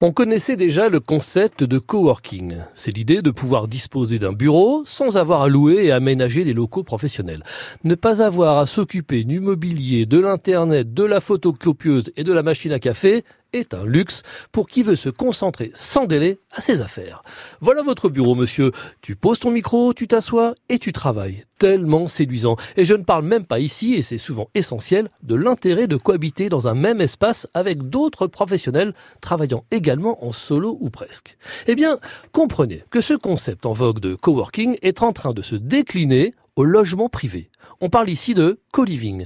On connaissait déjà le concept de coworking. C'est l'idée de pouvoir disposer d'un bureau sans avoir à louer et aménager des locaux professionnels. Ne pas avoir à s'occuper du mobilier, de l'internet, de la photocopieuse et de la machine à café est un luxe pour qui veut se concentrer sans délai à ses affaires. Voilà votre bureau, monsieur. Tu poses ton micro, tu t'assois et tu travailles. Tellement séduisant. Et je ne parle même pas ici, et c'est souvent essentiel, de l'intérêt de cohabiter dans un même espace avec d'autres professionnels travaillant également en solo ou presque. Eh bien, comprenez que ce concept en vogue de coworking est en train de se décliner au logement privé. On parle ici de co-living.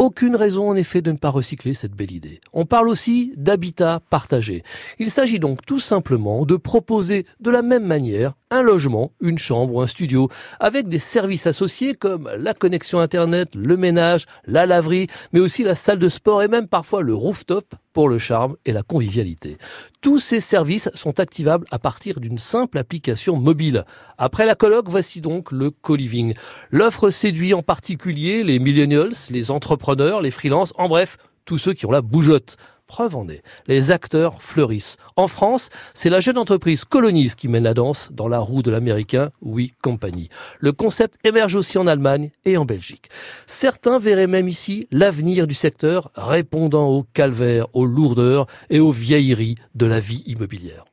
Aucune raison en effet de ne pas recycler cette belle idée. On parle aussi d'habitat partagé. Il s'agit donc tout simplement de proposer de la même manière un logement, une chambre ou un studio, avec des services associés comme la connexion Internet, le ménage, la laverie, mais aussi la salle de sport et même parfois le rooftop pour le charme et la convivialité. Tous ces services sont activables à partir d'une simple application mobile. Après la colloque, voici donc le co-living. L'offre séduit en particulier les millennials, les entrepreneurs, les freelances, en bref, tous ceux qui ont la bougeotte. Preuve en est, les acteurs fleurissent. En France, c'est la jeune entreprise Colonise qui mène la danse dans la roue de l'américain Oui Company. Le concept émerge aussi en Allemagne et en Belgique. Certains verraient même ici l'avenir du secteur répondant au calvaire, aux lourdeurs et aux vieilleries de la vie immobilière.